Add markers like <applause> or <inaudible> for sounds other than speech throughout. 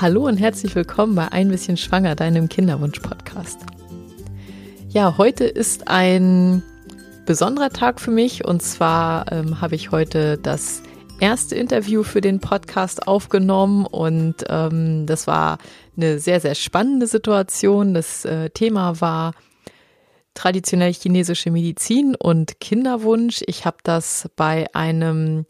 Hallo und herzlich willkommen bei Ein bisschen Schwanger, deinem Kinderwunsch-Podcast. Ja, heute ist ein besonderer Tag für mich und zwar ähm, habe ich heute das erste Interview für den Podcast aufgenommen und ähm, das war eine sehr, sehr spannende Situation. Das äh, Thema war traditionell chinesische Medizin und Kinderwunsch. Ich habe das bei einem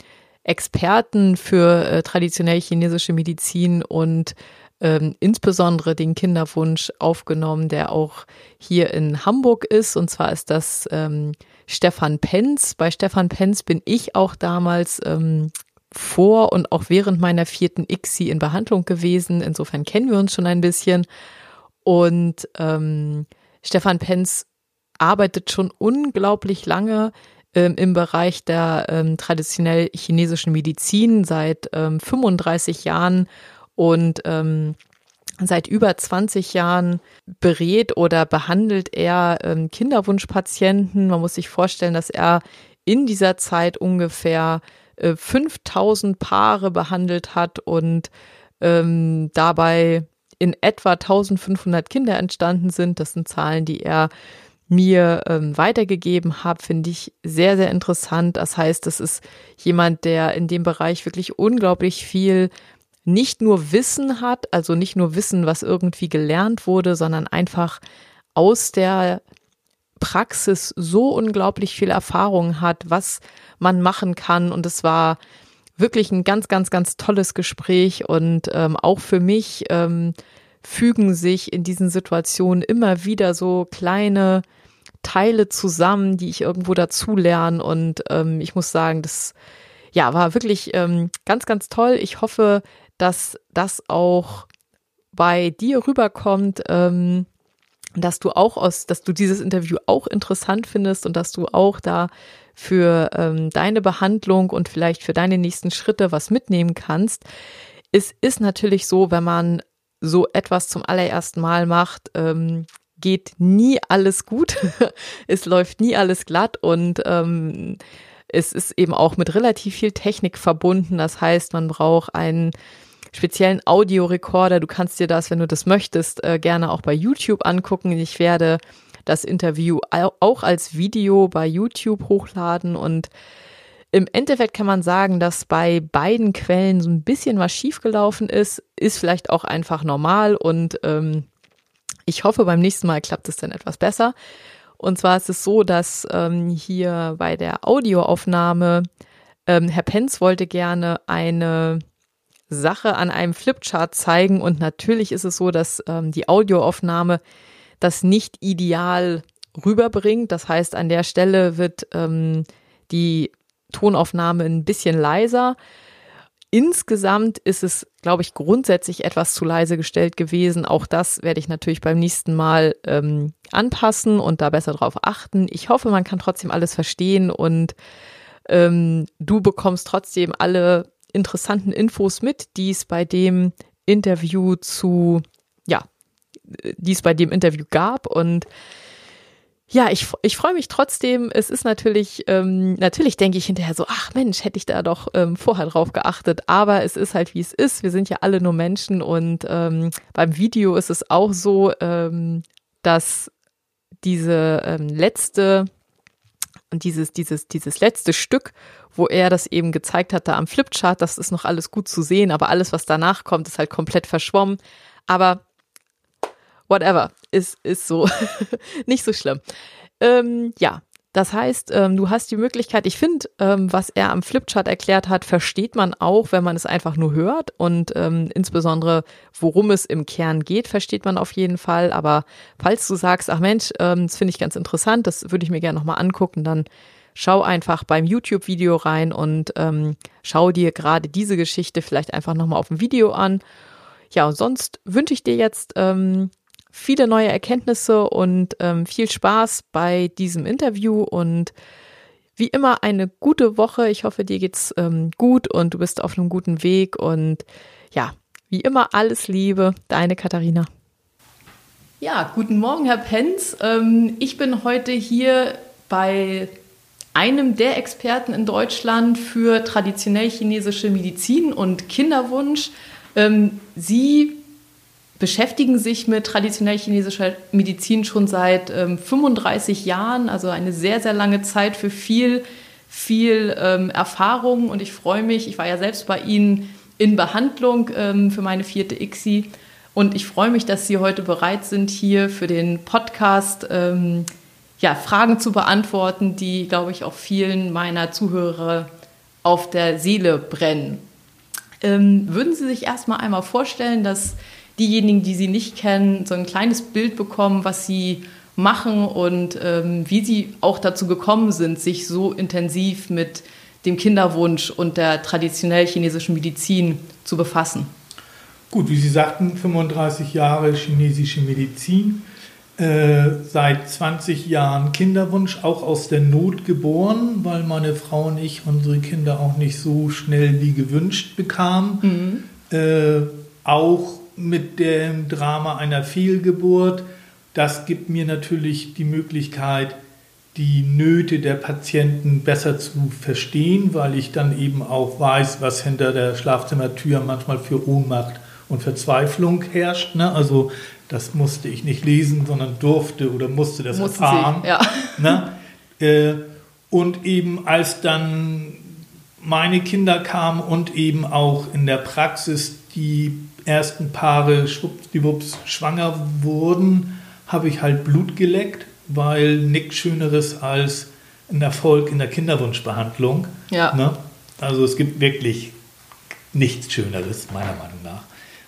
Experten für äh, traditionell chinesische Medizin und ähm, insbesondere den Kinderwunsch aufgenommen, der auch hier in Hamburg ist. Und zwar ist das ähm, Stefan Penz. Bei Stefan Penz bin ich auch damals ähm, vor und auch während meiner vierten ICSI in Behandlung gewesen. Insofern kennen wir uns schon ein bisschen. Und ähm, Stefan Penz arbeitet schon unglaublich lange ähm, im Bereich der ähm, traditionell chinesischen Medizin seit ähm, 35 Jahren und ähm, seit über 20 Jahren berät oder behandelt er ähm, Kinderwunschpatienten. Man muss sich vorstellen, dass er in dieser Zeit ungefähr äh, 5000 Paare behandelt hat und ähm, dabei in etwa 1500 Kinder entstanden sind. Das sind Zahlen, die er mir ähm, weitergegeben habe, finde ich sehr, sehr interessant. Das heißt, das ist jemand, der in dem Bereich wirklich unglaublich viel nicht nur Wissen hat, also nicht nur Wissen, was irgendwie gelernt wurde, sondern einfach aus der Praxis so unglaublich viel Erfahrung hat, was man machen kann. Und es war wirklich ein ganz, ganz, ganz tolles Gespräch und ähm, auch für mich ähm, fügen sich in diesen Situationen immer wieder so kleine Teile zusammen, die ich irgendwo dazu lerne. Und ähm, ich muss sagen, das ja war wirklich ähm, ganz, ganz toll. Ich hoffe, dass das auch bei dir rüberkommt, ähm, dass du auch aus, dass du dieses Interview auch interessant findest und dass du auch da für ähm, deine Behandlung und vielleicht für deine nächsten Schritte was mitnehmen kannst. Es ist natürlich so, wenn man so etwas zum allerersten Mal macht, ähm, geht nie alles gut. <laughs> es läuft nie alles glatt und ähm, es ist eben auch mit relativ viel Technik verbunden. Das heißt, man braucht einen speziellen Audiorekorder. Du kannst dir das, wenn du das möchtest, äh, gerne auch bei YouTube angucken. Ich werde das Interview auch als Video bei YouTube hochladen und im Endeffekt kann man sagen, dass bei beiden Quellen so ein bisschen was schiefgelaufen ist, ist vielleicht auch einfach normal und ähm, ich hoffe, beim nächsten Mal klappt es dann etwas besser. Und zwar ist es so, dass ähm, hier bei der Audioaufnahme ähm, Herr Penz wollte gerne eine Sache an einem Flipchart zeigen und natürlich ist es so, dass ähm, die Audioaufnahme das nicht ideal rüberbringt. Das heißt, an der Stelle wird ähm, die Tonaufnahme ein bisschen leiser. Insgesamt ist es, glaube ich, grundsätzlich etwas zu leise gestellt gewesen. Auch das werde ich natürlich beim nächsten Mal ähm, anpassen und da besser drauf achten. Ich hoffe, man kann trotzdem alles verstehen und ähm, du bekommst trotzdem alle interessanten Infos mit, die es bei dem Interview zu, ja, die es bei dem Interview gab und ja, ich, ich freue mich trotzdem. Es ist natürlich, ähm, natürlich denke ich hinterher so, ach Mensch, hätte ich da doch ähm, vorher drauf geachtet. Aber es ist halt, wie es ist. Wir sind ja alle nur Menschen und ähm, beim Video ist es auch so, ähm, dass diese ähm, letzte und dieses, dieses, dieses letzte Stück, wo er das eben gezeigt hat, da am Flipchart, das ist noch alles gut zu sehen, aber alles, was danach kommt, ist halt komplett verschwommen. Aber whatever, ist, ist so <laughs> nicht so schlimm. Ähm, ja, das heißt, ähm, du hast die Möglichkeit, ich finde, ähm, was er am Flipchart erklärt hat, versteht man auch, wenn man es einfach nur hört und ähm, insbesondere, worum es im Kern geht, versteht man auf jeden Fall. Aber falls du sagst, ach Mensch, ähm, das finde ich ganz interessant, das würde ich mir gerne nochmal angucken, dann schau einfach beim YouTube-Video rein und ähm, schau dir gerade diese Geschichte vielleicht einfach nochmal auf dem Video an. Ja, und sonst wünsche ich dir jetzt ähm, viele neue Erkenntnisse und ähm, viel Spaß bei diesem Interview und wie immer eine gute Woche. Ich hoffe, dir geht's ähm, gut und du bist auf einem guten Weg und ja, wie immer alles Liebe, deine Katharina. Ja, guten Morgen, Herr Penz. Ähm, ich bin heute hier bei einem der Experten in Deutschland für traditionell chinesische Medizin und Kinderwunsch. Ähm, Sie beschäftigen sich mit traditionell chinesischer Medizin schon seit ähm, 35 Jahren, also eine sehr, sehr lange Zeit für viel, viel ähm, Erfahrung. Und ich freue mich, ich war ja selbst bei Ihnen in Behandlung ähm, für meine vierte ICSI. Und ich freue mich, dass Sie heute bereit sind, hier für den Podcast ähm, ja, Fragen zu beantworten, die, glaube ich, auch vielen meiner Zuhörer auf der Seele brennen. Ähm, würden Sie sich erstmal einmal vorstellen, dass diejenigen, die Sie nicht kennen, so ein kleines Bild bekommen, was Sie machen und ähm, wie Sie auch dazu gekommen sind, sich so intensiv mit dem Kinderwunsch und der traditionell chinesischen Medizin zu befassen? Gut, wie Sie sagten, 35 Jahre chinesische Medizin, äh, seit 20 Jahren Kinderwunsch, auch aus der Not geboren, weil meine Frau und ich unsere Kinder auch nicht so schnell wie gewünscht bekamen. Mhm. Äh, auch mit dem Drama einer Fehlgeburt. Das gibt mir natürlich die Möglichkeit, die Nöte der Patienten besser zu verstehen, weil ich dann eben auch weiß, was hinter der Schlafzimmertür manchmal für Ohnmacht und Verzweiflung herrscht. Ne? Also das musste ich nicht lesen, sondern durfte oder musste das Mussten erfahren. Sie, ja. ne? Äh, und eben als dann meine Kinder kamen und eben auch in der Praxis die ersten Paare schwuppdiwupps schwanger wurden, habe ich halt Blut geleckt, weil nichts Schöneres als ein Erfolg in der Kinderwunschbehandlung. Ja. Ne? Also es gibt wirklich nichts Schöneres, meiner Meinung nach.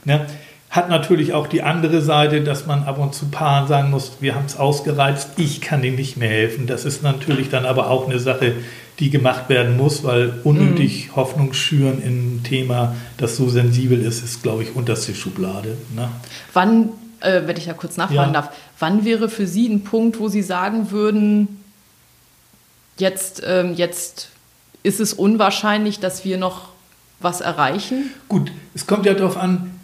Ne? Hat natürlich auch die andere Seite, dass man ab und zu Paaren sagen muss, wir haben es ausgereizt, ich kann ihnen nicht mehr helfen. Das ist natürlich dann aber auch eine Sache, die gemacht werden muss, weil unnötig mhm. Hoffnung schüren in ein Thema, das so sensibel ist, ist, glaube ich, unterste Schublade. Ne? Wann, äh, wenn ich da kurz nachfragen ja. darf, wann wäre für Sie ein Punkt, wo Sie sagen würden, jetzt, ähm, jetzt ist es unwahrscheinlich, dass wir noch was erreichen? Gut, es kommt ja darauf an,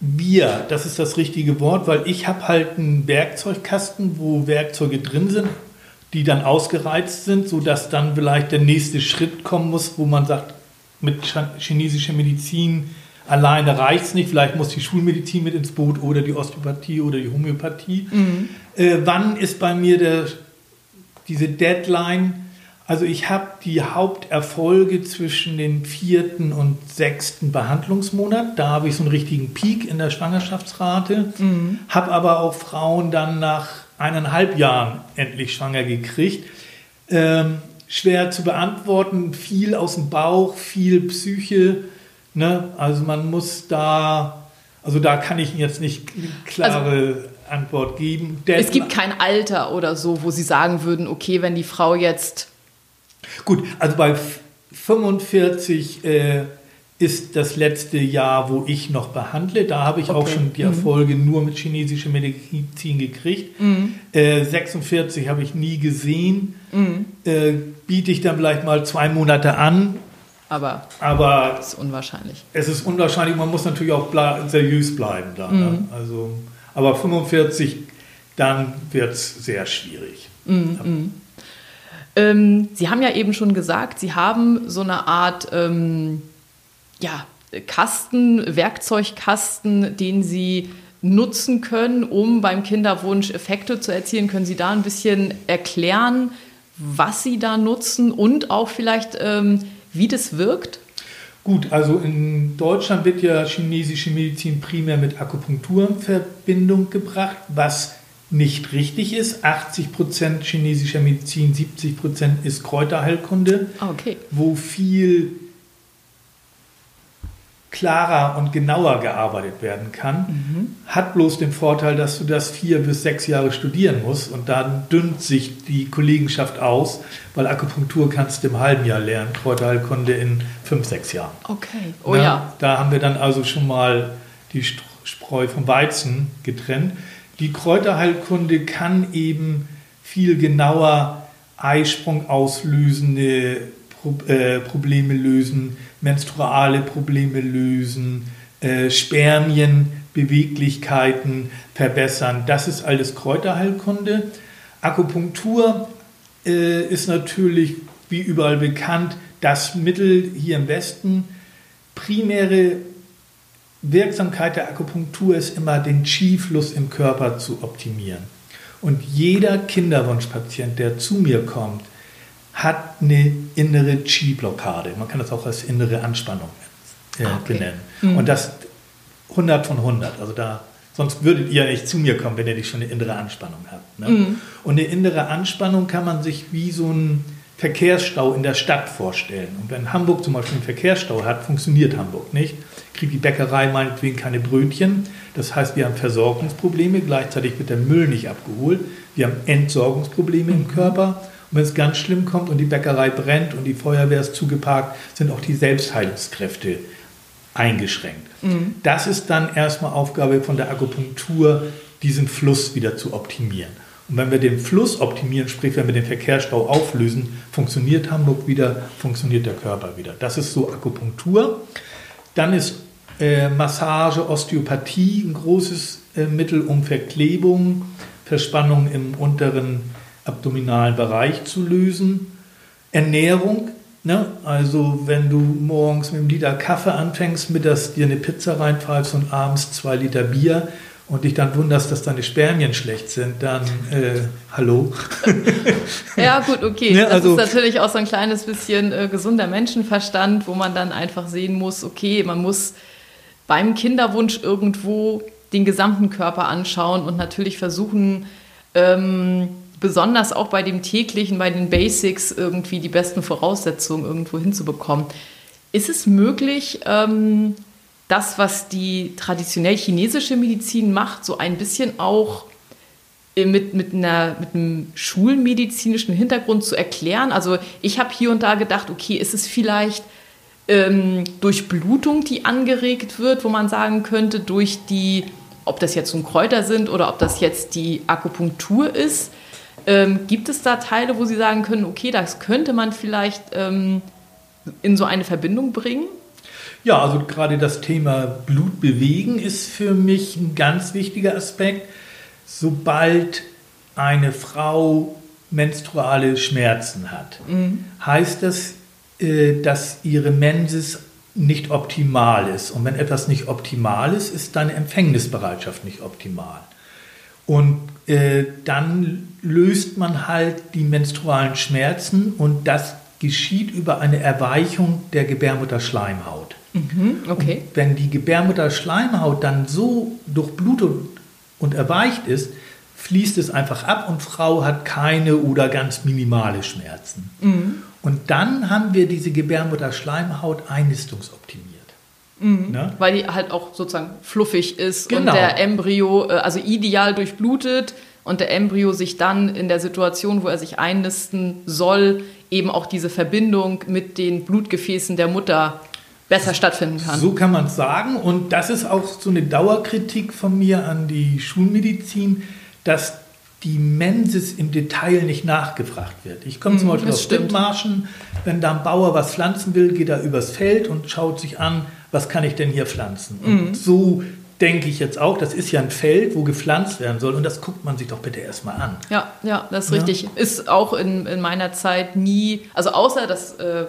wir, das ist das richtige Wort, weil ich habe halt einen Werkzeugkasten, wo Werkzeuge drin sind, die dann ausgereizt sind, sodass dann vielleicht der nächste Schritt kommen muss, wo man sagt, mit chinesischer Medizin alleine reicht es nicht, vielleicht muss die Schulmedizin mit ins Boot oder die Osteopathie oder die Homöopathie. Mhm. Äh, wann ist bei mir der, diese Deadline? Also ich habe die Haupterfolge zwischen dem vierten und sechsten Behandlungsmonat. Da habe ich so einen richtigen Peak in der Schwangerschaftsrate. Mhm. Habe aber auch Frauen dann nach eineinhalb Jahren endlich schwanger gekriegt. Ähm, schwer zu beantworten, viel aus dem Bauch, viel Psyche. Ne? Also man muss da, also da kann ich jetzt nicht klare also, Antwort geben. es gibt kein Alter oder so, wo Sie sagen würden, okay, wenn die Frau jetzt Gut, also bei 45 äh, ist das letzte Jahr, wo ich noch behandle. Da habe ich okay. auch schon die mhm. Erfolge mhm. nur mit chinesischer Medizin gekriegt. Mhm. Äh, 46 habe ich nie gesehen. Mhm. Äh, biete ich dann vielleicht mal zwei Monate an. Aber, aber es ist unwahrscheinlich. Es ist unwahrscheinlich. Man muss natürlich auch ble seriös bleiben. Da, ne? Mhm. also, aber 45, dann wird es sehr schwierig. Mhm, ähm, Sie haben ja eben schon gesagt, Sie haben so eine Art ähm, ja, Kasten, Werkzeugkasten, den Sie nutzen können, um beim Kinderwunsch Effekte zu erzielen. Können Sie da ein bisschen erklären, was Sie da nutzen und auch vielleicht, ähm, wie das wirkt? Gut, also in Deutschland wird ja chinesische Medizin primär mit Akupunktur in Verbindung gebracht, was nicht richtig ist. 80 Prozent chinesischer Medizin, 70 Prozent ist Kräuterheilkunde, ah, okay. wo viel klarer und genauer gearbeitet werden kann. Mhm. Hat bloß den Vorteil, dass du das vier bis sechs Jahre studieren musst und dann dünnt sich die Kollegenschaft aus, weil Akupunktur kannst du im halben Jahr lernen, Kräuterheilkunde in fünf, sechs Jahren. Okay, oh Na, ja. Da haben wir dann also schon mal die Spreu vom Weizen getrennt. Die Kräuterheilkunde kann eben viel genauer Eisprung auslösende äh, Probleme lösen, menstruale Probleme lösen, äh, Spermienbeweglichkeiten verbessern. Das ist alles Kräuterheilkunde. Akupunktur äh, ist natürlich, wie überall bekannt, das Mittel hier im Westen. Primäre Wirksamkeit der Akupunktur ist immer, den Qi-Fluss im Körper zu optimieren. Und jeder Kinderwunschpatient, der zu mir kommt, hat eine innere Qi-Blockade. Man kann das auch als innere Anspannung äh, ah, okay. benennen. Mhm. Und das 100 von 100. Also da, sonst würdet ihr nicht zu mir kommen, wenn ihr nicht schon eine innere Anspannung habt. Ne? Mhm. Und eine innere Anspannung kann man sich wie so ein Verkehrsstau in der Stadt vorstellen. Und wenn Hamburg zum Beispiel einen Verkehrsstau hat, funktioniert Hamburg nicht. Kriegt die Bäckerei meinetwegen keine Brötchen. Das heißt, wir haben Versorgungsprobleme, gleichzeitig wird der Müll nicht abgeholt. Wir haben Entsorgungsprobleme im Körper. Und wenn es ganz schlimm kommt und die Bäckerei brennt und die Feuerwehr ist zugeparkt, sind auch die Selbstheilungskräfte eingeschränkt. Mhm. Das ist dann erstmal Aufgabe von der Akupunktur, diesen Fluss wieder zu optimieren. Und wenn wir den Fluss optimieren, sprich wenn wir den Verkehrsstau auflösen, funktioniert Hamburg wieder, funktioniert der Körper wieder. Das ist so Akupunktur. Dann ist äh, Massage, Osteopathie ein großes äh, Mittel, um Verklebung, Verspannung im unteren abdominalen Bereich zu lösen. Ernährung, ne? also wenn du morgens mit einem Liter Kaffee anfängst, mittags dir eine Pizza reinpfeifst und abends zwei Liter Bier, und dich dann wunderst, dass deine Spermien schlecht sind, dann äh, hallo. <laughs> ja, gut, okay. Ne, also, das ist natürlich auch so ein kleines bisschen äh, gesunder Menschenverstand, wo man dann einfach sehen muss, okay, man muss beim Kinderwunsch irgendwo den gesamten Körper anschauen und natürlich versuchen, ähm, besonders auch bei dem täglichen, bei den Basics irgendwie die besten Voraussetzungen irgendwo hinzubekommen. Ist es möglich, ähm, das, was die traditionell chinesische Medizin macht, so ein bisschen auch äh, mit, mit, einer, mit einem schulmedizinischen Hintergrund zu erklären. Also ich habe hier und da gedacht, okay, ist es vielleicht ähm, durch Blutung, die angeregt wird, wo man sagen könnte, durch die, ob das jetzt nun Kräuter sind oder ob das jetzt die Akupunktur ist. Ähm, gibt es da Teile, wo Sie sagen können, okay, das könnte man vielleicht ähm, in so eine Verbindung bringen? Ja, also gerade das Thema Blut bewegen ist für mich ein ganz wichtiger Aspekt. Sobald eine Frau menstruale Schmerzen hat, mhm. heißt das, äh, dass ihre Mensis nicht optimal ist. Und wenn etwas nicht optimal ist, ist deine Empfängnisbereitschaft nicht optimal. Und äh, dann löst man halt die menstrualen Schmerzen und das geschieht über eine Erweichung der Gebärmutterschleimhaut. Mhm, okay. Und wenn die Gebärmutterschleimhaut dann so durchblutet und erweicht ist, fließt es einfach ab und Frau hat keine oder ganz minimale Schmerzen. Mhm. Und dann haben wir diese Gebärmutterschleimhaut einnistungsoptimiert. Mhm. Ne? Weil die halt auch sozusagen fluffig ist genau. und der Embryo, äh, also ideal durchblutet und der Embryo sich dann in der Situation, wo er sich einnisten soll, eben auch diese Verbindung mit den Blutgefäßen der Mutter besser stattfinden kann. So kann man es sagen. Und das ist auch so eine Dauerkritik von mir an die Schulmedizin, dass die Mensis im Detail nicht nachgefragt wird. Ich komme zum mhm, Beispiel aus Dithmarschen, wenn da ein Bauer was pflanzen will, geht er übers Feld und schaut sich an, was kann ich denn hier pflanzen. Und mhm. so denke ich jetzt auch, das ist ja ein Feld, wo gepflanzt werden soll und das guckt man sich doch bitte erstmal an. Ja, ja, das ist ja? richtig. Ist auch in, in meiner Zeit nie, also außer das äh,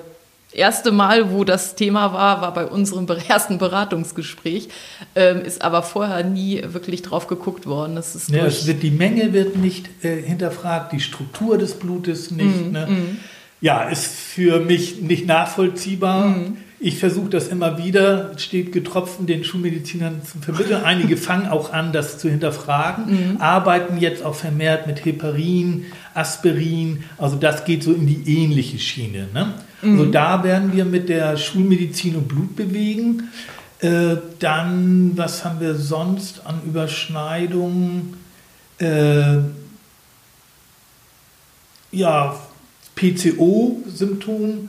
erste Mal, wo das Thema war, war bei unserem ersten Beratungsgespräch, ähm, ist aber vorher nie wirklich drauf geguckt worden. Das ist ja, es wird, die Menge wird nicht äh, hinterfragt, die Struktur des Blutes nicht. Mm, ne? mm. Ja, ist für mich nicht nachvollziehbar. Mm. Ich versuche das immer wieder, steht getropfen, den Schulmedizinern zu vermitteln. <laughs> Einige fangen auch an, das zu hinterfragen, mhm. arbeiten jetzt auch vermehrt mit Heparin, Aspirin. Also das geht so in die ähnliche Schiene. Ne? Mhm. Also da werden wir mit der Schulmedizin und Blut bewegen. Äh, dann, was haben wir sonst an Überschneidungen? Äh, ja, PCO-Symptom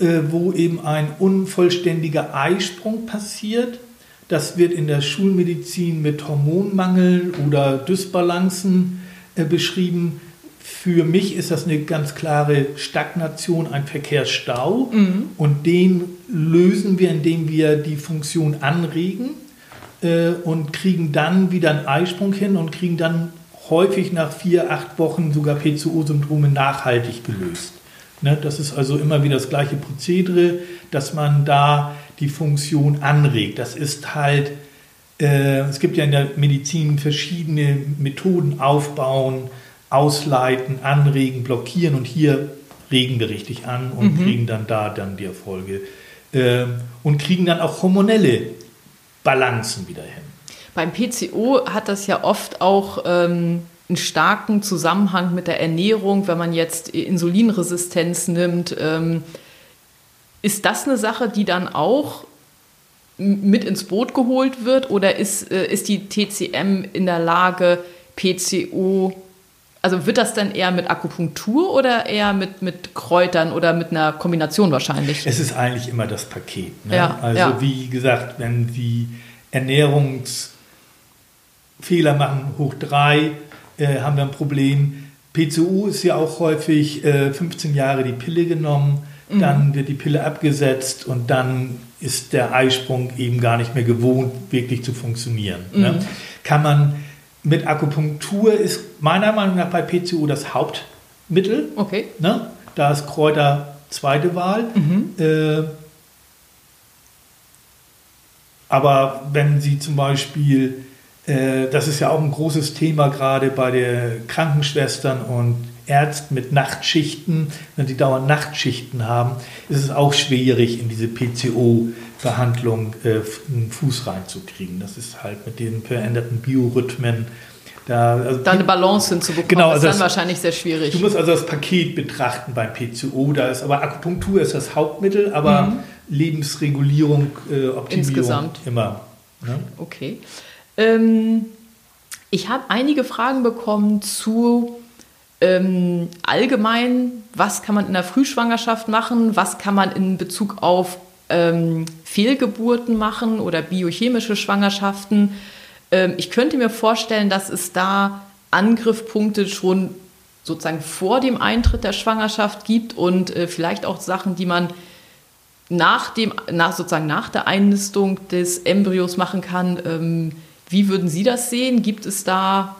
äh, wo eben ein unvollständiger Eisprung passiert. Das wird in der Schulmedizin mit Hormonmangel oder Dysbalancen äh, beschrieben. Für mich ist das eine ganz klare Stagnation, ein Verkehrsstau. Mhm. Und den lösen wir, indem wir die Funktion anregen äh, und kriegen dann wieder einen Eisprung hin und kriegen dann häufig nach vier, acht Wochen sogar PCO-Syndrome nachhaltig gelöst. Ne, das ist also immer wieder das gleiche Prozedere, dass man da die Funktion anregt. Das ist halt, äh, es gibt ja in der Medizin verschiedene Methoden, aufbauen, ausleiten, anregen, blockieren und hier regen wir richtig an und mhm. kriegen dann da dann die Erfolge äh, und kriegen dann auch hormonelle Balancen wieder hin. Beim PCO hat das ja oft auch ähm, einen starken Zusammenhang mit der Ernährung, wenn man jetzt Insulinresistenz nimmt. Ähm, ist das eine Sache, die dann auch mit ins Boot geholt wird oder ist, äh, ist die TCM in der Lage, PCO, also wird das dann eher mit Akupunktur oder eher mit, mit Kräutern oder mit einer Kombination wahrscheinlich? Es ist eigentlich immer das Paket. Ne? Ja, also ja. wie gesagt, wenn Sie Ernährungsfehler machen, hoch drei, äh, haben wir ein Problem. PCO ist ja auch häufig äh, 15 Jahre die Pille genommen, mhm. dann wird die Pille abgesetzt und dann ist der Eisprung eben gar nicht mehr gewohnt, wirklich zu funktionieren. Ne? Mhm. Ne? Kann man mit Akupunktur ist meiner Meinung nach bei PCO das Hauptmittel. Okay. Ne? Da ist Kräuter zweite Wahl. Mhm. Äh, aber wenn Sie zum Beispiel das ist ja auch ein großes Thema gerade bei den Krankenschwestern und Ärzten mit Nachtschichten. Wenn sie dauernd Nachtschichten haben, ist es auch schwierig, in diese PCO-Behandlung äh, einen Fuß reinzukriegen. Das ist halt mit den veränderten Biorhythmen. Da, also da eine Balance hinzubekommen, genau, also ist dann das, wahrscheinlich sehr schwierig. Du musst also das Paket betrachten beim PCO. Da ist aber Akupunktur ist das Hauptmittel, aber mhm. Lebensregulierung, äh, Optimierung Insgesamt. immer. Ne? Okay. Ähm, ich habe einige Fragen bekommen zu ähm, allgemein, was kann man in der Frühschwangerschaft machen, was kann man in Bezug auf ähm, Fehlgeburten machen oder biochemische Schwangerschaften. Ähm, ich könnte mir vorstellen, dass es da Angriffspunkte schon sozusagen vor dem Eintritt der Schwangerschaft gibt und äh, vielleicht auch Sachen, die man nach dem, nach, sozusagen nach der Einnistung des Embryos machen kann. Wie würden Sie das sehen? Gibt es da,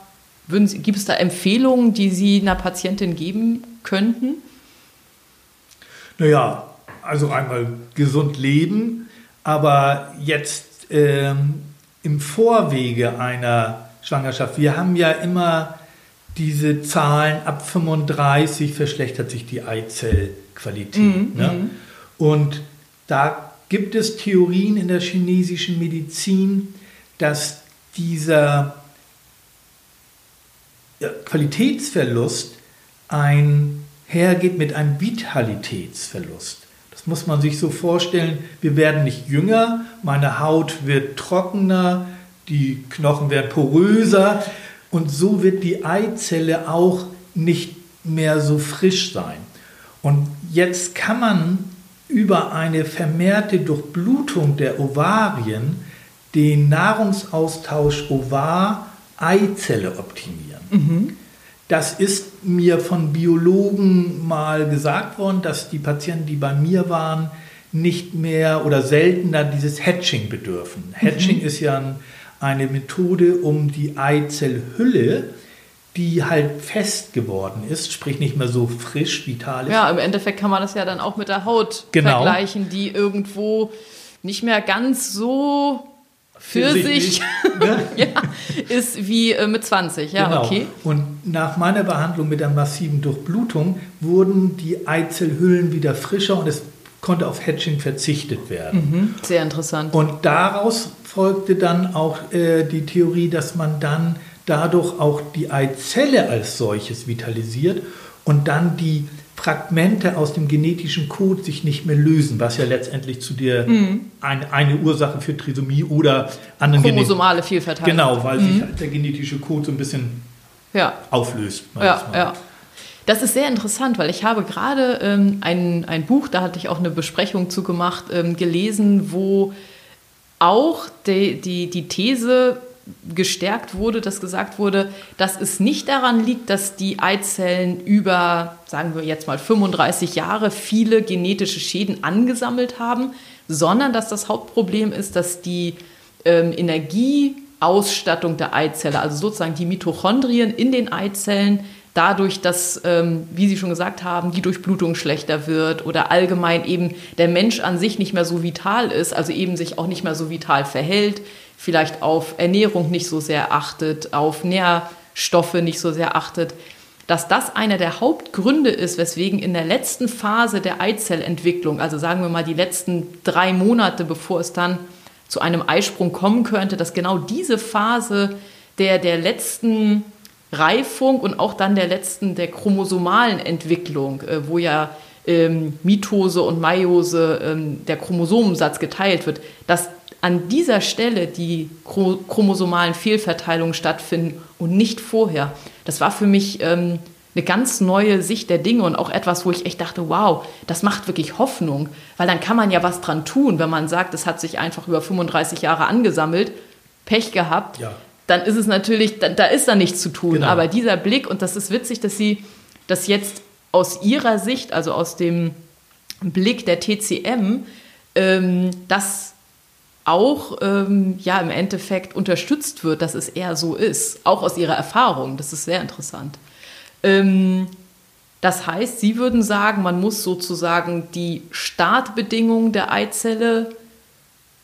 würden Sie, gibt es da Empfehlungen, die Sie einer Patientin geben könnten? Naja, also einmal gesund leben, aber jetzt ähm, im Vorwege einer Schwangerschaft, wir haben ja immer diese Zahlen, ab 35 verschlechtert sich die Eizellqualität. Mhm, ne? Mhm. Und da gibt es Theorien in der chinesischen Medizin, dass dieser Qualitätsverlust einhergeht mit einem Vitalitätsverlust. Das muss man sich so vorstellen, wir werden nicht jünger, meine Haut wird trockener, die Knochen werden poröser und so wird die Eizelle auch nicht mehr so frisch sein. Und jetzt kann man über eine vermehrte Durchblutung der Ovarien den Nahrungsaustausch Ovar-Eizelle optimieren. Mhm. Das ist mir von Biologen mal gesagt worden, dass die Patienten, die bei mir waren, nicht mehr oder seltener dieses Hatching bedürfen. Mhm. Hatching ist ja eine Methode, um die Eizellhülle, die halt fest geworden ist, sprich nicht mehr so frisch, vital ist. Ja, im Endeffekt kann man das ja dann auch mit der Haut genau. vergleichen, die irgendwo nicht mehr ganz so für sich ne? <laughs> ja, ist wie äh, mit 20, ja, genau. okay. Und nach meiner Behandlung mit der massiven Durchblutung wurden die Eizellhüllen wieder frischer und es konnte auf Hatching verzichtet werden. Mhm, sehr interessant. Und daraus folgte dann auch äh, die Theorie, dass man dann dadurch auch die Eizelle als solches vitalisiert und dann die Fragmente aus dem genetischen Code sich nicht mehr lösen, was ja letztendlich zu der mhm. ein, eine Ursache für Trisomie oder anderen Chromosomale Vielverteilung. Genau, weil mhm. sich halt der genetische Code so ein bisschen ja. auflöst. Ja, ja. Das ist sehr interessant, weil ich habe gerade ähm, ein, ein Buch, da hatte ich auch eine Besprechung zu gemacht, ähm, gelesen, wo auch die, die, die These gestärkt wurde, dass gesagt wurde, dass es nicht daran liegt, dass die Eizellen über, sagen wir jetzt mal 35 Jahre viele genetische Schäden angesammelt haben, sondern dass das Hauptproblem ist, dass die ähm, Energieausstattung der Eizelle, also sozusagen die Mitochondrien in den Eizellen, dadurch, dass, ähm, wie Sie schon gesagt haben, die Durchblutung schlechter wird oder allgemein eben der Mensch an sich nicht mehr so vital ist, also eben sich auch nicht mehr so vital verhält, vielleicht auf Ernährung nicht so sehr achtet, auf Nährstoffe nicht so sehr achtet, dass das einer der Hauptgründe ist, weswegen in der letzten Phase der Eizellentwicklung, also sagen wir mal die letzten drei Monate, bevor es dann zu einem Eisprung kommen könnte, dass genau diese Phase der, der letzten Reifung und auch dann der letzten, der chromosomalen Entwicklung, äh, wo ja ähm, Mitose und Meiose, ähm, der Chromosomensatz geteilt wird, dass an dieser Stelle die chromosomalen Fehlverteilungen stattfinden und nicht vorher. Das war für mich ähm, eine ganz neue Sicht der Dinge und auch etwas, wo ich echt dachte, wow, das macht wirklich Hoffnung, weil dann kann man ja was dran tun, wenn man sagt, es hat sich einfach über 35 Jahre angesammelt, Pech gehabt. Ja. Dann ist es natürlich, da, da ist da nichts zu tun. Genau. Aber dieser Blick, und das ist witzig, dass Sie das jetzt aus Ihrer Sicht, also aus dem Blick der TCM, ähm, das auch ähm, ja im Endeffekt unterstützt wird, dass es eher so ist, auch aus ihrer Erfahrung. Das ist sehr interessant. Ähm, das heißt, Sie würden sagen, man muss sozusagen die Startbedingungen der Eizelle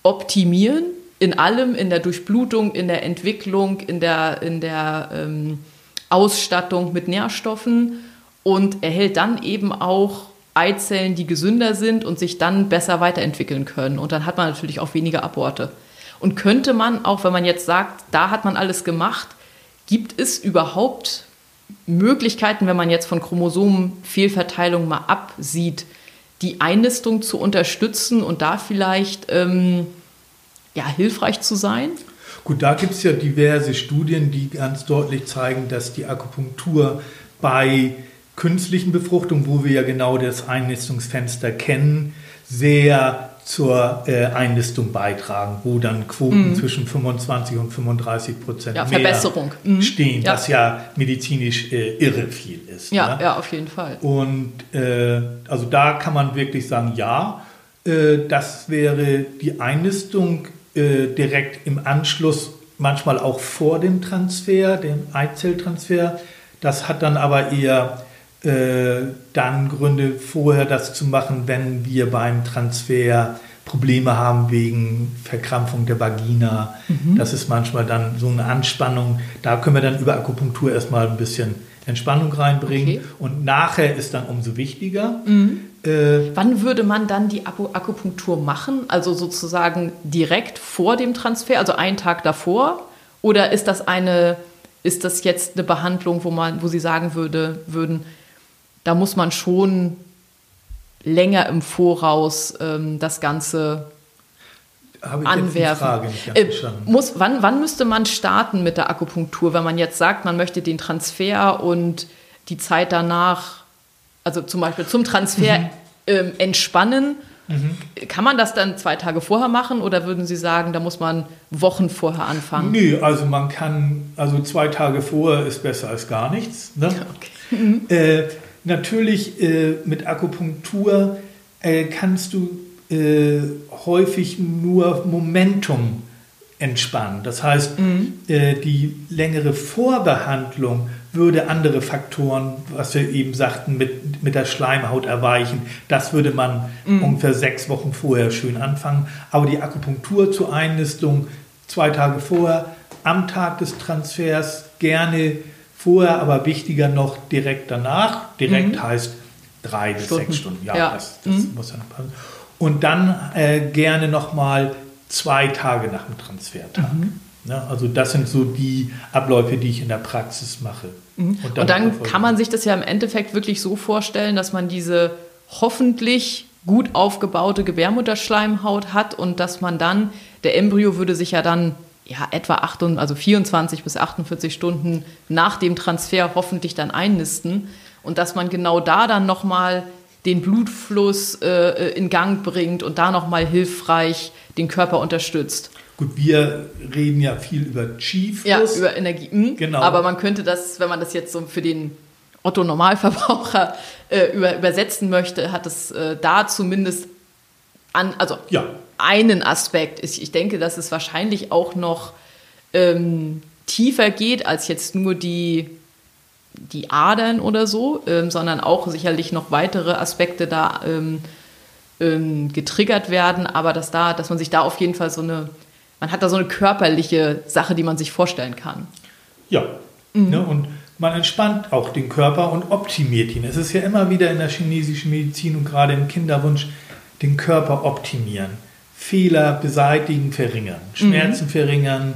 optimieren, in allem, in der Durchblutung, in der Entwicklung, in der, in der ähm, Ausstattung mit Nährstoffen und erhält dann eben auch Eizellen, die gesünder sind und sich dann besser weiterentwickeln können. Und dann hat man natürlich auch weniger Aborte. Und könnte man, auch wenn man jetzt sagt, da hat man alles gemacht, gibt es überhaupt Möglichkeiten, wenn man jetzt von Chromosomenfehlverteilung mal absieht, die Einnistung zu unterstützen und da vielleicht ähm, ja, hilfreich zu sein? Gut, da gibt es ja diverse Studien, die ganz deutlich zeigen, dass die Akupunktur bei künstlichen Befruchtung, wo wir ja genau das Einnistungsfenster kennen, sehr zur äh, Einnistung beitragen, wo dann Quoten mm. zwischen 25 und 35 Prozent ja, mehr mm. stehen, ja. was ja medizinisch äh, irre viel ist. Ja, ne? ja, auf jeden Fall. Und äh, also da kann man wirklich sagen, ja, äh, das wäre die Einnistung äh, direkt im Anschluss, manchmal auch vor dem Transfer, dem Eizelltransfer. Das hat dann aber eher dann Gründe vorher das zu machen, wenn wir beim Transfer Probleme haben wegen Verkrampfung der Vagina. Mhm. Das ist manchmal dann so eine Anspannung. Da können wir dann über Akupunktur erstmal ein bisschen Entspannung reinbringen. Okay. Und nachher ist dann umso wichtiger. Mhm. Äh, Wann würde man dann die Akupunktur machen? Also sozusagen direkt vor dem Transfer, also einen Tag davor? Oder ist das eine, ist das jetzt eine Behandlung, wo man, wo Sie sagen würde, würden, da muss man schon länger im Voraus ähm, das Ganze anwerfen. Äh. Muss, wann, wann müsste man starten mit der Akupunktur, wenn man jetzt sagt, man möchte den Transfer und die Zeit danach, also zum Beispiel zum Transfer mhm. ähm, entspannen? Mhm. Kann man das dann zwei Tage vorher machen oder würden Sie sagen, da muss man Wochen vorher anfangen? Nö, also man kann, also zwei Tage vorher ist besser als gar nichts. Ne? <laughs> Okay. Mhm. Äh, Natürlich äh, mit Akupunktur äh, kannst du äh, häufig nur Momentum entspannen. Das heißt, mhm. Äh, die längere Vorbehandlung würde andere Faktoren, was wir eben sagten, mit, mit der Schleimhaut erweichen. Das würde man mhm. ungefähr sechs Wochen vorher schön anfangen. Aber die Akupunktur zur Einnistung zwei Tage vorher, am Tag des Transfers gerne Vorher aber wichtiger noch direkt danach. Direkt mhm. heißt drei bis Stunden. sechs Stunden. Ja, ja. das, das mhm. muss dann passen. Und dann äh, gerne nochmal zwei Tage nach dem Transfertag. Mhm. Ja, also das sind so die Abläufe, die ich in der Praxis mache. Mhm. Und dann, Und dann kann man sich das ja im Endeffekt wirklich so vorstellen, dass man diese hoffentlich gut aufgebaute Gebärmutterschleimhaut hat und dass man dann, der Embryo würde sich ja dann ja, etwa 8, also 24 bis 48 Stunden nach dem Transfer hoffentlich dann einnisten und dass man genau da dann nochmal den Blutfluss äh, in Gang bringt und da nochmal hilfreich den Körper unterstützt. Gut, wir reden ja viel über Chi-Fluss. Ja, über Energie. Mh. Genau. Aber man könnte das, wenn man das jetzt so für den Otto-Normalverbraucher äh, über, übersetzen möchte, hat es äh, da zumindest an, also ja einen Aspekt. ist. Ich denke, dass es wahrscheinlich auch noch ähm, tiefer geht als jetzt nur die die Adern oder so, ähm, sondern auch sicherlich noch weitere Aspekte da ähm, ähm, getriggert werden, aber dass da, dass man sich da auf jeden Fall so eine, man hat da so eine körperliche Sache, die man sich vorstellen kann. Ja. Mhm. Ne, und man entspannt auch den Körper und optimiert ihn. Es ist ja immer wieder in der chinesischen Medizin und gerade im Kinderwunsch den Körper optimieren. Fehler beseitigen, verringern. Schmerzen mhm. verringern,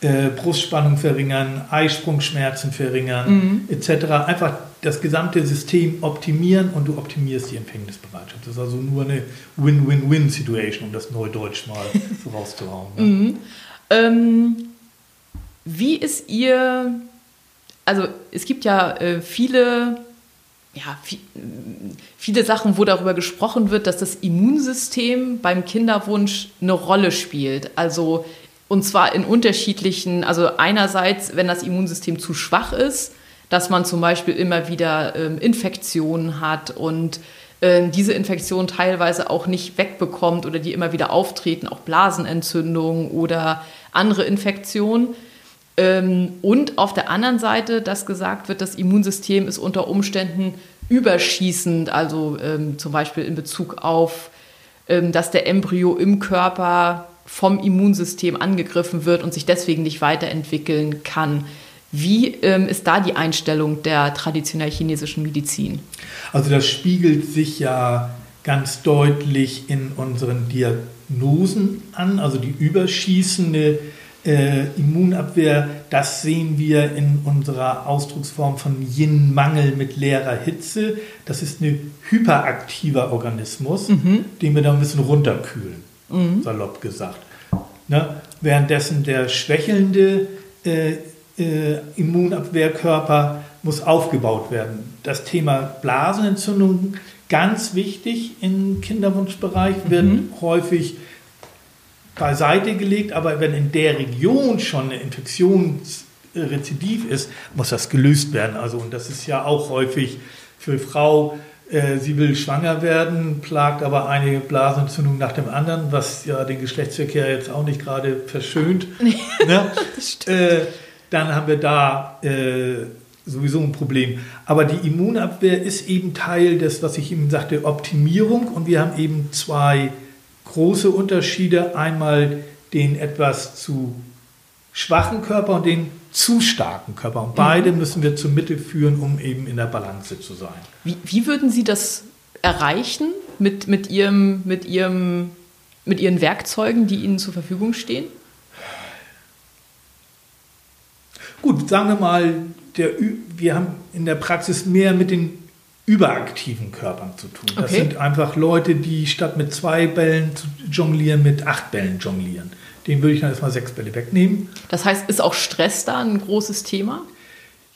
äh, Brustspannung verringern, Eisprungschmerzen verringern, mhm. etc. Einfach das gesamte System optimieren und du optimierst die Empfängnisbereitschaft. Das ist also nur eine Win-Win-Win-Situation, um das Neudeutsch mal <laughs> so rauszuhauen. Ne? Mhm. Ähm, wie ist Ihr, also es gibt ja äh, viele, ja, viel, viele Sachen, wo darüber gesprochen wird, dass das Immunsystem beim Kinderwunsch eine Rolle spielt. Also und zwar in unterschiedlichen, also einerseits, wenn das Immunsystem zu schwach ist, dass man zum Beispiel immer wieder ähm, Infektionen hat und äh, diese Infektionen teilweise auch nicht wegbekommt oder die immer wieder auftreten, auch Blasenentzündungen oder andere Infektionen. Ähm, und auf der anderen Seite, dass gesagt wird, das Immunsystem ist unter Umständen überschießend, also ähm, zum Beispiel in Bezug auf, ähm, dass der Embryo im Körper vom Immunsystem angegriffen wird und sich deswegen nicht weiterentwickeln kann. Wie ähm, ist da die Einstellung der traditionell chinesischen Medizin? Also das spiegelt sich ja ganz deutlich in unseren Diagnosen an, also die überschießende äh, Immunabwehr, das sehen wir in unserer Ausdrucksform von Yin-Mangel mit leerer Hitze. Das ist ein hyperaktiver Organismus, mhm. den wir da ein bisschen runterkühlen mhm. salopp gesagt. Ne? Währenddessen der schwächelnde äh, äh, Immunabwehrkörper muss aufgebaut werden. Das Thema Blasenentzündung, ganz wichtig im Kinderwunschbereich, wird mhm. häufig beiseite gelegt, aber wenn in der Region schon eine Infektionsrezidiv ist, muss das gelöst werden. Also, und das ist ja auch häufig für Frau äh, sie will schwanger werden, plagt aber eine Blasenentzündung nach dem anderen, was ja den Geschlechtsverkehr jetzt auch nicht gerade verschönt. <laughs> ne? äh, dann haben wir da äh, sowieso ein Problem. Aber die Immunabwehr ist eben Teil des, was ich eben sagte, Optimierung. Und wir haben eben zwei große Unterschiede. Einmal den etwas zu schwachen Körper und den zu starken Körper. Und beide mhm. müssen wir zum Mittel führen, um eben in der Balance zu sein. Wie, wie würden Sie das erreichen mit, mit, Ihrem, mit, Ihrem, mit Ihren Werkzeugen, die Ihnen zur Verfügung stehen? Gut, sagen wir mal, der, wir haben in der Praxis mehr mit den überaktiven Körpern zu tun. Das okay. sind einfach Leute, die statt mit zwei Bällen zu jonglieren, mit acht Bällen jonglieren. Den würde ich dann erstmal sechs Bälle wegnehmen. Das heißt, ist auch Stress da ein großes Thema?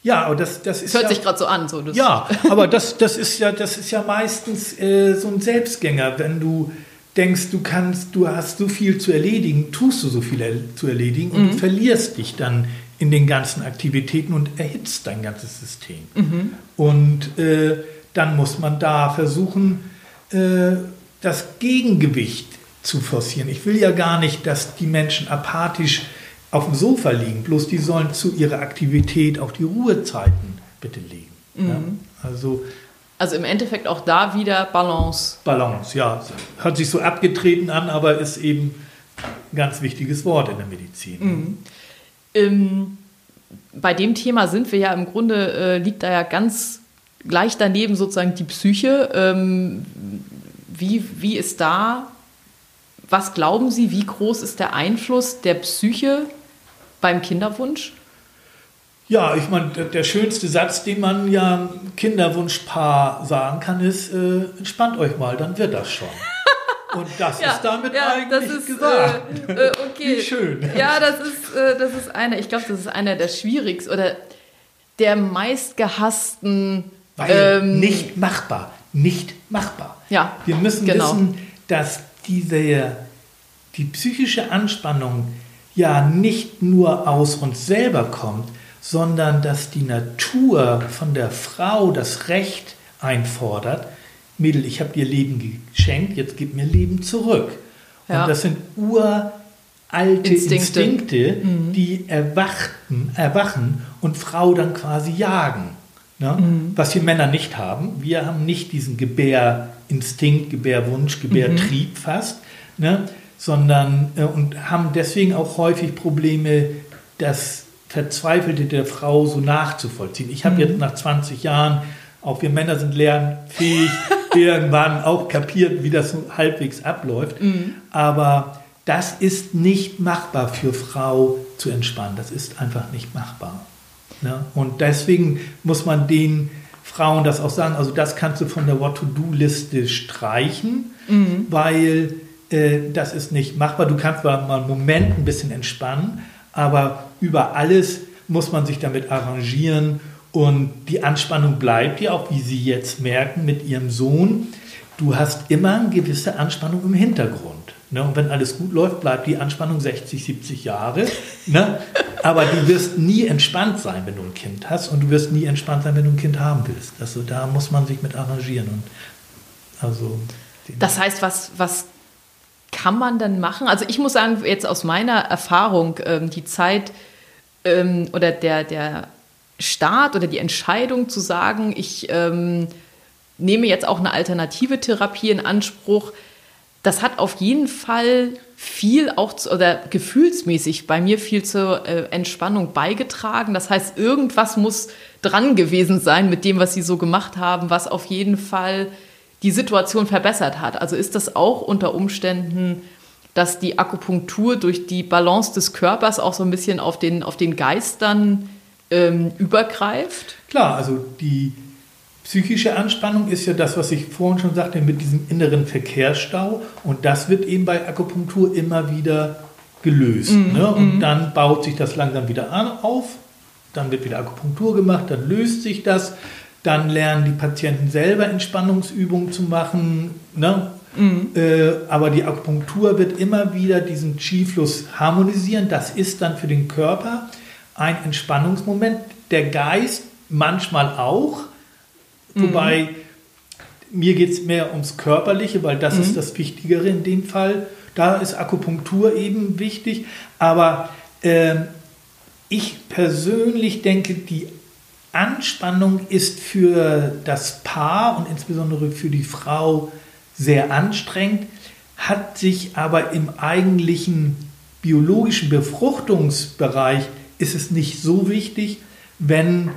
Ja, aber das, das ist. Das hört ja, sich gerade so an. So, ja, aber das, das, ist ja, das ist ja meistens äh, so ein Selbstgänger, wenn du denkst, du kannst, du hast so viel zu erledigen, tust du so viel er zu erledigen und mhm. verlierst dich dann in den ganzen Aktivitäten und erhitzt dein ganzes System. Mhm. Und äh, dann muss man da versuchen, äh, das Gegengewicht zu forcieren. Ich will ja gar nicht, dass die Menschen apathisch auf dem Sofa liegen, bloß die sollen zu ihrer Aktivität auch die Ruhezeiten bitte legen. Mhm. Ja? Also, also im Endeffekt auch da wieder Balance. Balance, ja. Hört sich so abgetreten an, aber ist eben ein ganz wichtiges Wort in der Medizin. Mhm. Ähm, bei dem Thema sind wir ja im Grunde, äh, liegt da ja ganz gleich daneben sozusagen die Psyche. Ähm, wie, wie ist da was glauben Sie, wie groß ist der Einfluss der Psyche beim Kinderwunsch? Ja, ich meine, der, der, schönste Satz, den man ja Kinderwunschpaar sagen kann, ist, äh, entspannt euch mal, dann wird das schon. <laughs> Und das ja, ist damit ja, eigentlich ist, gesagt. Äh, äh, okay. Wie schön. Ja, das ist, äh, das ist einer, ich glaube, das ist einer der schwierigsten oder der meistgehassten. Weil ähm, nicht machbar. Nicht machbar. Ja. Wir müssen genau. wissen, dass diese, die psychische Anspannung ja nicht nur aus uns selber kommt, sondern dass die Natur von der Frau das Recht einfordert, Mädel, ich habe dir Leben geschenkt, jetzt gib mir Leben zurück. Ja. Und das sind uralte Instinkte, Instinkte mhm. die erwachten, erwachen und Frau dann quasi jagen. Ne? Mhm. Was wir Männer nicht haben. Wir haben nicht diesen Gebärinstinkt, Gebärwunsch, Gebärtrieb mhm. fast, ne? sondern äh, und haben deswegen auch häufig Probleme, das Verzweifelte der Frau so nachzuvollziehen. Ich habe mhm. jetzt nach 20 Jahren, auch wir Männer sind lernfähig, <laughs> irgendwann auch kapiert, wie das so halbwegs abläuft. Mhm. Aber das ist nicht machbar für Frau zu entspannen. Das ist einfach nicht machbar. Ne? Und deswegen muss man den Frauen das auch sagen. Also das kannst du von der What-to-Do-Liste streichen, mhm. weil äh, das ist nicht machbar. Du kannst mal einen Moment ein bisschen entspannen, aber über alles muss man sich damit arrangieren und die Anspannung bleibt ja auch, wie Sie jetzt merken mit Ihrem Sohn. Du hast immer eine gewisse Anspannung im Hintergrund. Ne? Und wenn alles gut läuft, bleibt die Anspannung 60, 70 Jahre. Ne? Aber du wirst nie entspannt sein, wenn du ein Kind hast. Und du wirst nie entspannt sein, wenn du ein Kind haben willst. Also da muss man sich mit arrangieren. Und also das heißt, was, was kann man dann machen? Also ich muss sagen, jetzt aus meiner Erfahrung, ähm, die Zeit ähm, oder der, der Start oder die Entscheidung zu sagen, ich ähm, nehme jetzt auch eine alternative Therapie in Anspruch, das hat auf jeden Fall viel auch zu, oder gefühlsmäßig bei mir viel zur äh, Entspannung beigetragen. Das heißt, irgendwas muss dran gewesen sein mit dem, was sie so gemacht haben, was auf jeden Fall die Situation verbessert hat. Also ist das auch unter Umständen, dass die Akupunktur durch die Balance des Körpers auch so ein bisschen auf den, auf den Geist dann ähm, übergreift? Klar, also die Psychische Anspannung ist ja das, was ich vorhin schon sagte, mit diesem inneren Verkehrsstau. Und das wird eben bei Akupunktur immer wieder gelöst. Mm, ne? Und mm. dann baut sich das langsam wieder an, auf. Dann wird wieder Akupunktur gemacht, dann löst sich das. Dann lernen die Patienten selber Entspannungsübungen zu machen. Ne? Mm. Äh, aber die Akupunktur wird immer wieder diesen Chi-Fluss harmonisieren. Das ist dann für den Körper ein Entspannungsmoment. Der Geist manchmal auch. Wobei mhm. mir geht es mehr ums Körperliche, weil das mhm. ist das Wichtigere in dem Fall. Da ist Akupunktur eben wichtig. Aber äh, ich persönlich denke, die Anspannung ist für das Paar und insbesondere für die Frau sehr anstrengend, hat sich aber im eigentlichen biologischen Befruchtungsbereich ist es nicht so wichtig, wenn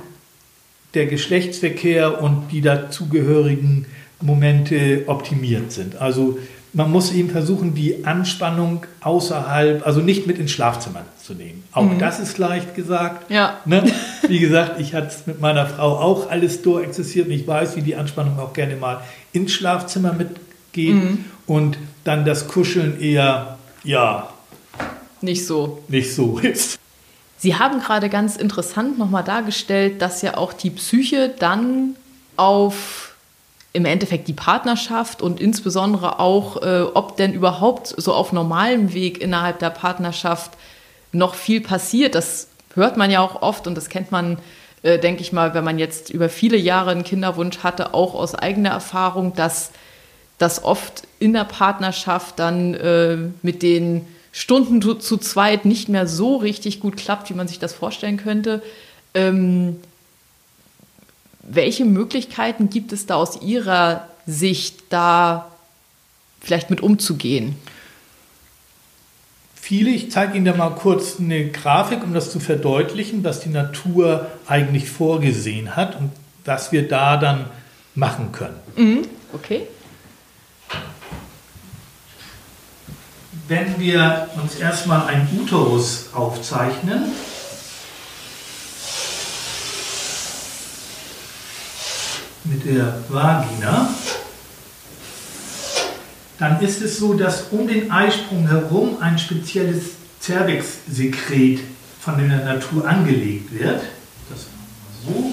der Geschlechtsverkehr und die dazugehörigen Momente optimiert sind. Also man muss eben versuchen, die Anspannung außerhalb, also nicht mit ins Schlafzimmer zu nehmen. Auch mhm. das ist leicht gesagt. Ja. Ne? Wie gesagt, ich hatte es mit meiner Frau auch alles durchexistiert und ich weiß, wie die Anspannung auch gerne mal ins Schlafzimmer mitgeht mhm. und dann das Kuscheln eher, ja, nicht so. Nicht so ist. Sie haben gerade ganz interessant nochmal dargestellt, dass ja auch die Psyche dann auf im Endeffekt die Partnerschaft und insbesondere auch, äh, ob denn überhaupt so auf normalem Weg innerhalb der Partnerschaft noch viel passiert. Das hört man ja auch oft und das kennt man, äh, denke ich mal, wenn man jetzt über viele Jahre einen Kinderwunsch hatte, auch aus eigener Erfahrung, dass das oft in der Partnerschaft dann äh, mit den Stunden zu, zu, zweit nicht mehr so richtig gut klappt, wie man sich das vorstellen könnte. Ähm, welche Möglichkeiten gibt es da aus Ihrer Sicht, da vielleicht mit umzugehen? Viele, ich zeige Ihnen da mal kurz eine Grafik, um das zu verdeutlichen, was die Natur eigentlich vorgesehen hat und was wir da dann machen können. Mhm. Okay. Wenn wir uns erstmal einen Uterus aufzeichnen, mit der Vagina, dann ist es so, dass um den Eisprung herum ein spezielles Cervixsekret von der Natur angelegt wird. Das machen wir so.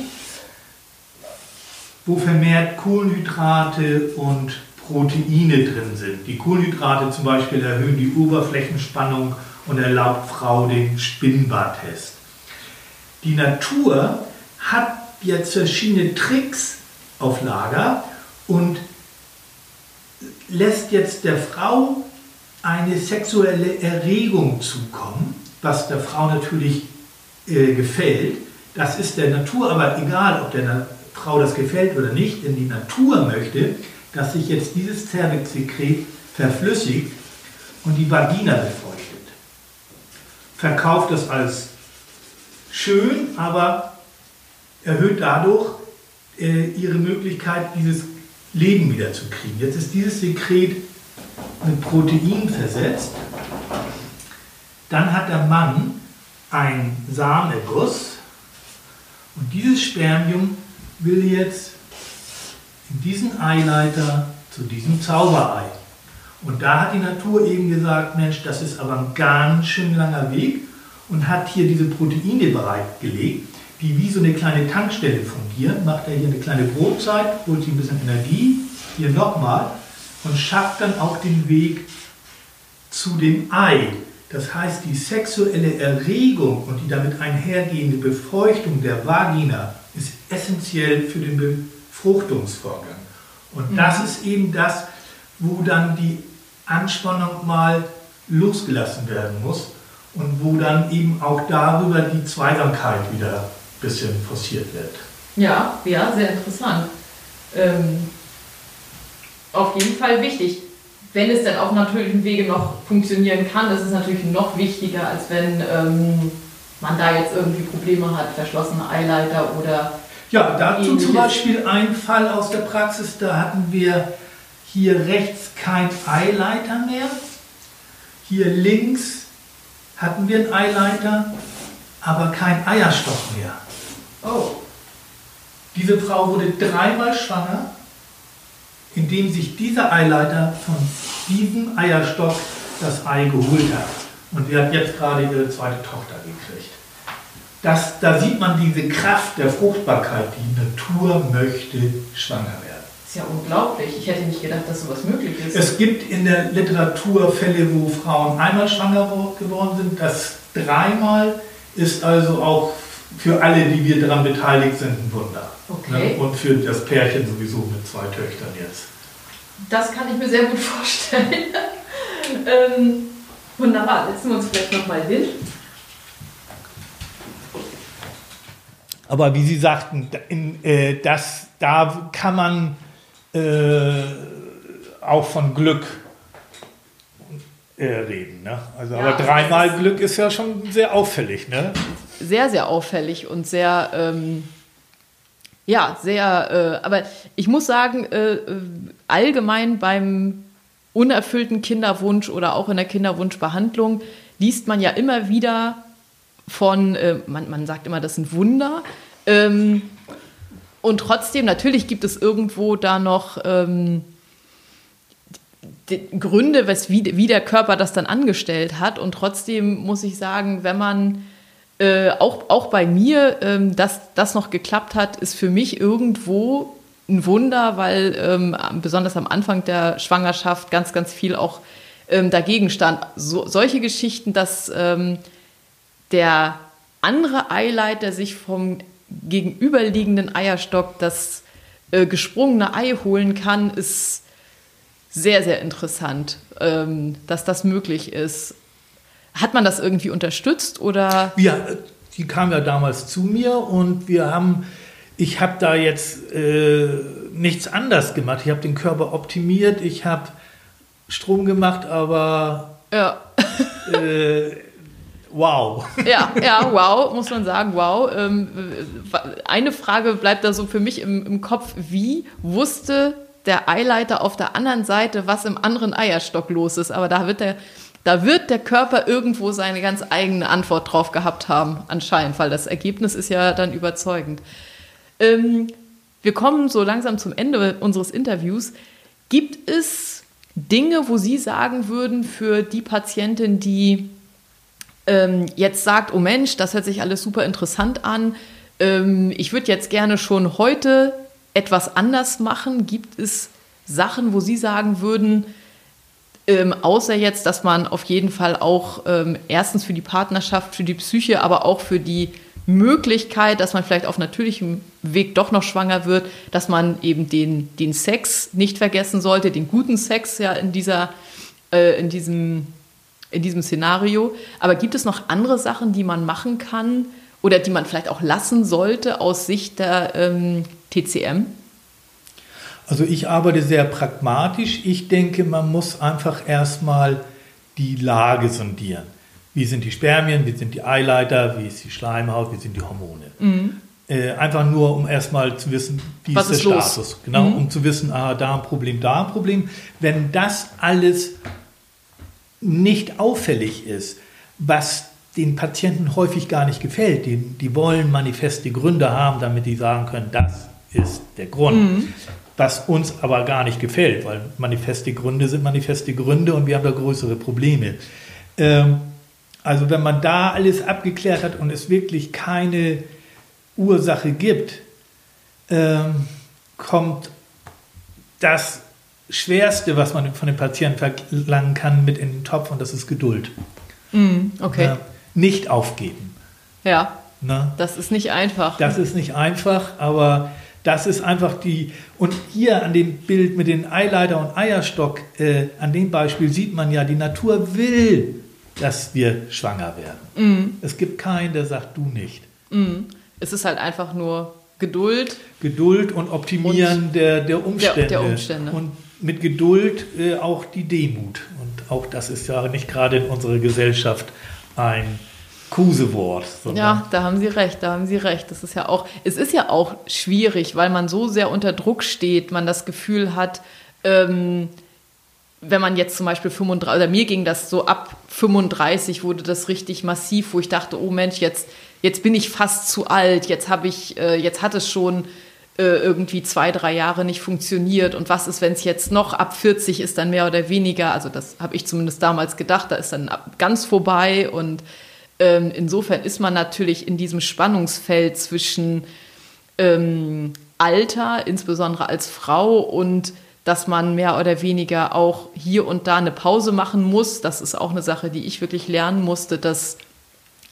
Wo vermehrt Kohlenhydrate und Proteine drin sind. Die Kohlenhydrate zum Beispiel erhöhen die Oberflächenspannung und erlaubt Frau den Spinnbartest. Die Natur hat jetzt verschiedene Tricks auf Lager und lässt jetzt der Frau eine sexuelle Erregung zukommen, was der Frau natürlich äh, gefällt. Das ist der Natur aber egal, ob der Frau das gefällt oder nicht, denn die Natur möchte, dass sich jetzt dieses Zervixsekret verflüssigt und die Vagina befeuchtet. Verkauft das als schön, aber erhöht dadurch äh, ihre Möglichkeit, dieses Leben wieder zu kriegen. Jetzt ist dieses Sekret mit Protein versetzt. Dann hat der Mann ein Samenerguss und dieses Spermium will jetzt in diesen Eileiter zu diesem Zauberei. Und da hat die Natur eben gesagt, Mensch, das ist aber ein ganz schön langer Weg und hat hier diese Proteine bereitgelegt, die wie so eine kleine Tankstelle fungieren. Macht er hier eine kleine Brotzeit, holt sich ein bisschen Energie, hier nochmal und schafft dann auch den Weg zu dem Ei. Das heißt, die sexuelle Erregung und die damit einhergehende Befeuchtung der Vagina ist essentiell für den Befruchtungsvorgang. Und mhm. das ist eben das, wo dann die Anspannung mal losgelassen werden muss und wo dann eben auch darüber die Zweisamkeit wieder ein bisschen forciert wird. Ja, ja, sehr interessant. Ähm, auf jeden Fall wichtig. Wenn es dann auf natürlichem Wege noch funktionieren kann, ist es natürlich noch wichtiger, als wenn ähm, man da jetzt irgendwie Probleme hat, verschlossene Eileiter oder. Ja, dazu zum Beispiel ein Fall aus der Praxis, da hatten wir hier rechts kein Eileiter mehr, hier links hatten wir einen Eileiter, aber kein Eierstock mehr. Oh. Diese Frau wurde dreimal schwanger indem sich dieser Eileiter von diesem Eierstock das Ei geholt hat. Und sie hat jetzt gerade ihre zweite Tochter gekriegt. Das, da sieht man diese Kraft der Fruchtbarkeit. Die Natur möchte schwanger werden. Das ist ja unglaublich. Ich hätte nicht gedacht, dass sowas möglich ist. Es gibt in der Literatur Fälle, wo Frauen einmal schwanger geworden sind. Das dreimal ist also auch für alle, die wir daran beteiligt sind, ein Wunder. Okay. Ne? Und für das Pärchen sowieso mit zwei Töchtern jetzt. Das kann ich mir sehr gut <laughs> vorstellen. ähm, wunderbar, setzen wir uns vielleicht nochmal hin. Aber wie Sie sagten, in, äh, das, da kann man äh, auch von Glück äh, reden. Ne? Also, ja, aber dreimal Glück ist ja schon sehr auffällig. Ne? Sehr, sehr auffällig und sehr. Ähm ja, sehr, äh, aber ich muss sagen, äh, äh, allgemein beim unerfüllten Kinderwunsch oder auch in der Kinderwunschbehandlung liest man ja immer wieder von, äh, man, man sagt immer, das sind Wunder. Ähm, und trotzdem, natürlich gibt es irgendwo da noch ähm, Gründe, was, wie, wie der Körper das dann angestellt hat. Und trotzdem muss ich sagen, wenn man äh, auch, auch bei mir, ähm, dass das noch geklappt hat, ist für mich irgendwo ein Wunder, weil ähm, besonders am Anfang der Schwangerschaft ganz, ganz viel auch ähm, dagegen stand. So, solche Geschichten, dass ähm, der andere Eileiter sich vom gegenüberliegenden Eierstock das äh, gesprungene Ei holen kann, ist sehr, sehr interessant, ähm, dass das möglich ist. Hat man das irgendwie unterstützt oder? Ja, die kam ja damals zu mir und wir haben, ich habe da jetzt äh, nichts anders gemacht. Ich habe den Körper optimiert, ich habe Strom gemacht, aber ja. äh, <laughs> wow. Ja, ja, wow, muss man sagen, wow. Ähm, eine Frage bleibt da so für mich im, im Kopf. Wie wusste der Eileiter auf der anderen Seite, was im anderen Eierstock los ist? Aber da wird der da wird der Körper irgendwo seine ganz eigene Antwort drauf gehabt haben, anscheinend, weil das Ergebnis ist ja dann überzeugend. Ähm, wir kommen so langsam zum Ende unseres Interviews. Gibt es Dinge, wo Sie sagen würden, für die Patientin, die ähm, jetzt sagt, oh Mensch, das hört sich alles super interessant an, ähm, ich würde jetzt gerne schon heute etwas anders machen? Gibt es Sachen, wo Sie sagen würden, ähm, außer jetzt, dass man auf jeden Fall auch ähm, erstens für die Partnerschaft, für die Psyche, aber auch für die Möglichkeit, dass man vielleicht auf natürlichem Weg doch noch schwanger wird, dass man eben den, den Sex nicht vergessen sollte, den guten Sex ja in dieser, äh, in diesem, in diesem Szenario. Aber gibt es noch andere Sachen, die man machen kann oder die man vielleicht auch lassen sollte aus Sicht der, ähm, TCM? Also ich arbeite sehr pragmatisch. Ich denke, man muss einfach erstmal die Lage sondieren. Wie sind die Spermien, wie sind die Eileiter, wie ist die Schleimhaut, wie sind die Hormone. Mhm. Äh, einfach nur, um erstmal zu wissen, wie Was ist der ist Status. Genau, mhm. um zu wissen, ah, da ein Problem, da ein Problem. Wenn das alles nicht auffällig ist, was den Patienten häufig gar nicht gefällt, die, die wollen manifeste Gründe haben, damit die sagen können, das ist der Grund. Mhm. Was uns aber gar nicht gefällt, weil manifeste Gründe sind manifeste Gründe und wir haben da größere Probleme. Ähm, also wenn man da alles abgeklärt hat und es wirklich keine Ursache gibt, ähm, kommt das Schwerste, was man von den Patienten verlangen kann, mit in den Topf und das ist Geduld. Mm, okay. Ja, nicht aufgeben. Ja. Na? Das ist nicht einfach. Das ist nicht einfach, aber das ist einfach die. Und hier an dem Bild mit den Eileiter und Eierstock, äh, an dem Beispiel sieht man ja, die Natur will, dass wir schwanger werden. Mm. Es gibt keinen, der sagt, du nicht. Mm. Es ist halt einfach nur Geduld. Geduld und Optimieren und der, der, Umstände. Der, der, Umstände. Und mit Geduld äh, auch die Demut. Und auch das ist ja nicht gerade in unserer Gesellschaft ein Kusewort. Ja, da haben Sie recht, da haben Sie recht. Das ist ja auch, es ist ja auch schwierig, weil man so sehr unter Druck steht, man das Gefühl hat, ähm, wenn man jetzt zum Beispiel 35, oder mir ging das so ab 35, wurde das richtig massiv, wo ich dachte, oh Mensch, jetzt, jetzt bin ich fast zu alt, jetzt habe ich, äh, jetzt hat es schon irgendwie zwei, drei Jahre nicht funktioniert. Und was ist, wenn es jetzt noch ab 40 ist, dann mehr oder weniger, also das habe ich zumindest damals gedacht, da ist dann ganz vorbei. Und ähm, insofern ist man natürlich in diesem Spannungsfeld zwischen ähm, Alter, insbesondere als Frau und dass man mehr oder weniger auch hier und da eine Pause machen muss. Das ist auch eine Sache, die ich wirklich lernen musste, dass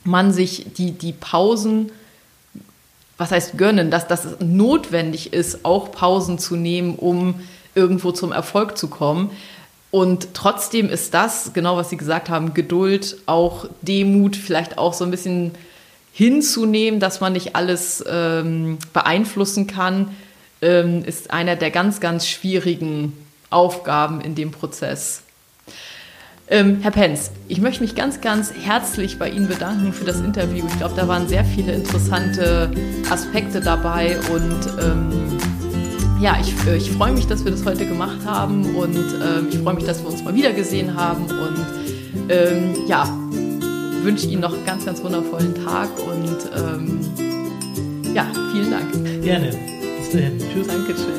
man sich die, die Pausen, was heißt gönnen, dass das notwendig ist, auch Pausen zu nehmen, um irgendwo zum Erfolg zu kommen. Und trotzdem ist das, genau was Sie gesagt haben, Geduld, auch Demut, vielleicht auch so ein bisschen hinzunehmen, dass man nicht alles ähm, beeinflussen kann, ähm, ist einer der ganz, ganz schwierigen Aufgaben in dem Prozess. Ähm, Herr Penz, ich möchte mich ganz, ganz herzlich bei Ihnen bedanken für das Interview. Ich glaube, da waren sehr viele interessante Aspekte dabei und ähm, ja, ich, äh, ich freue mich, dass wir das heute gemacht haben und ähm, ich freue mich, dass wir uns mal wieder gesehen haben und ähm, ja, wünsche Ihnen noch einen ganz, ganz wundervollen Tag und ähm, ja, vielen Dank. Gerne. Bis dahin. Tschüss. Dankeschön.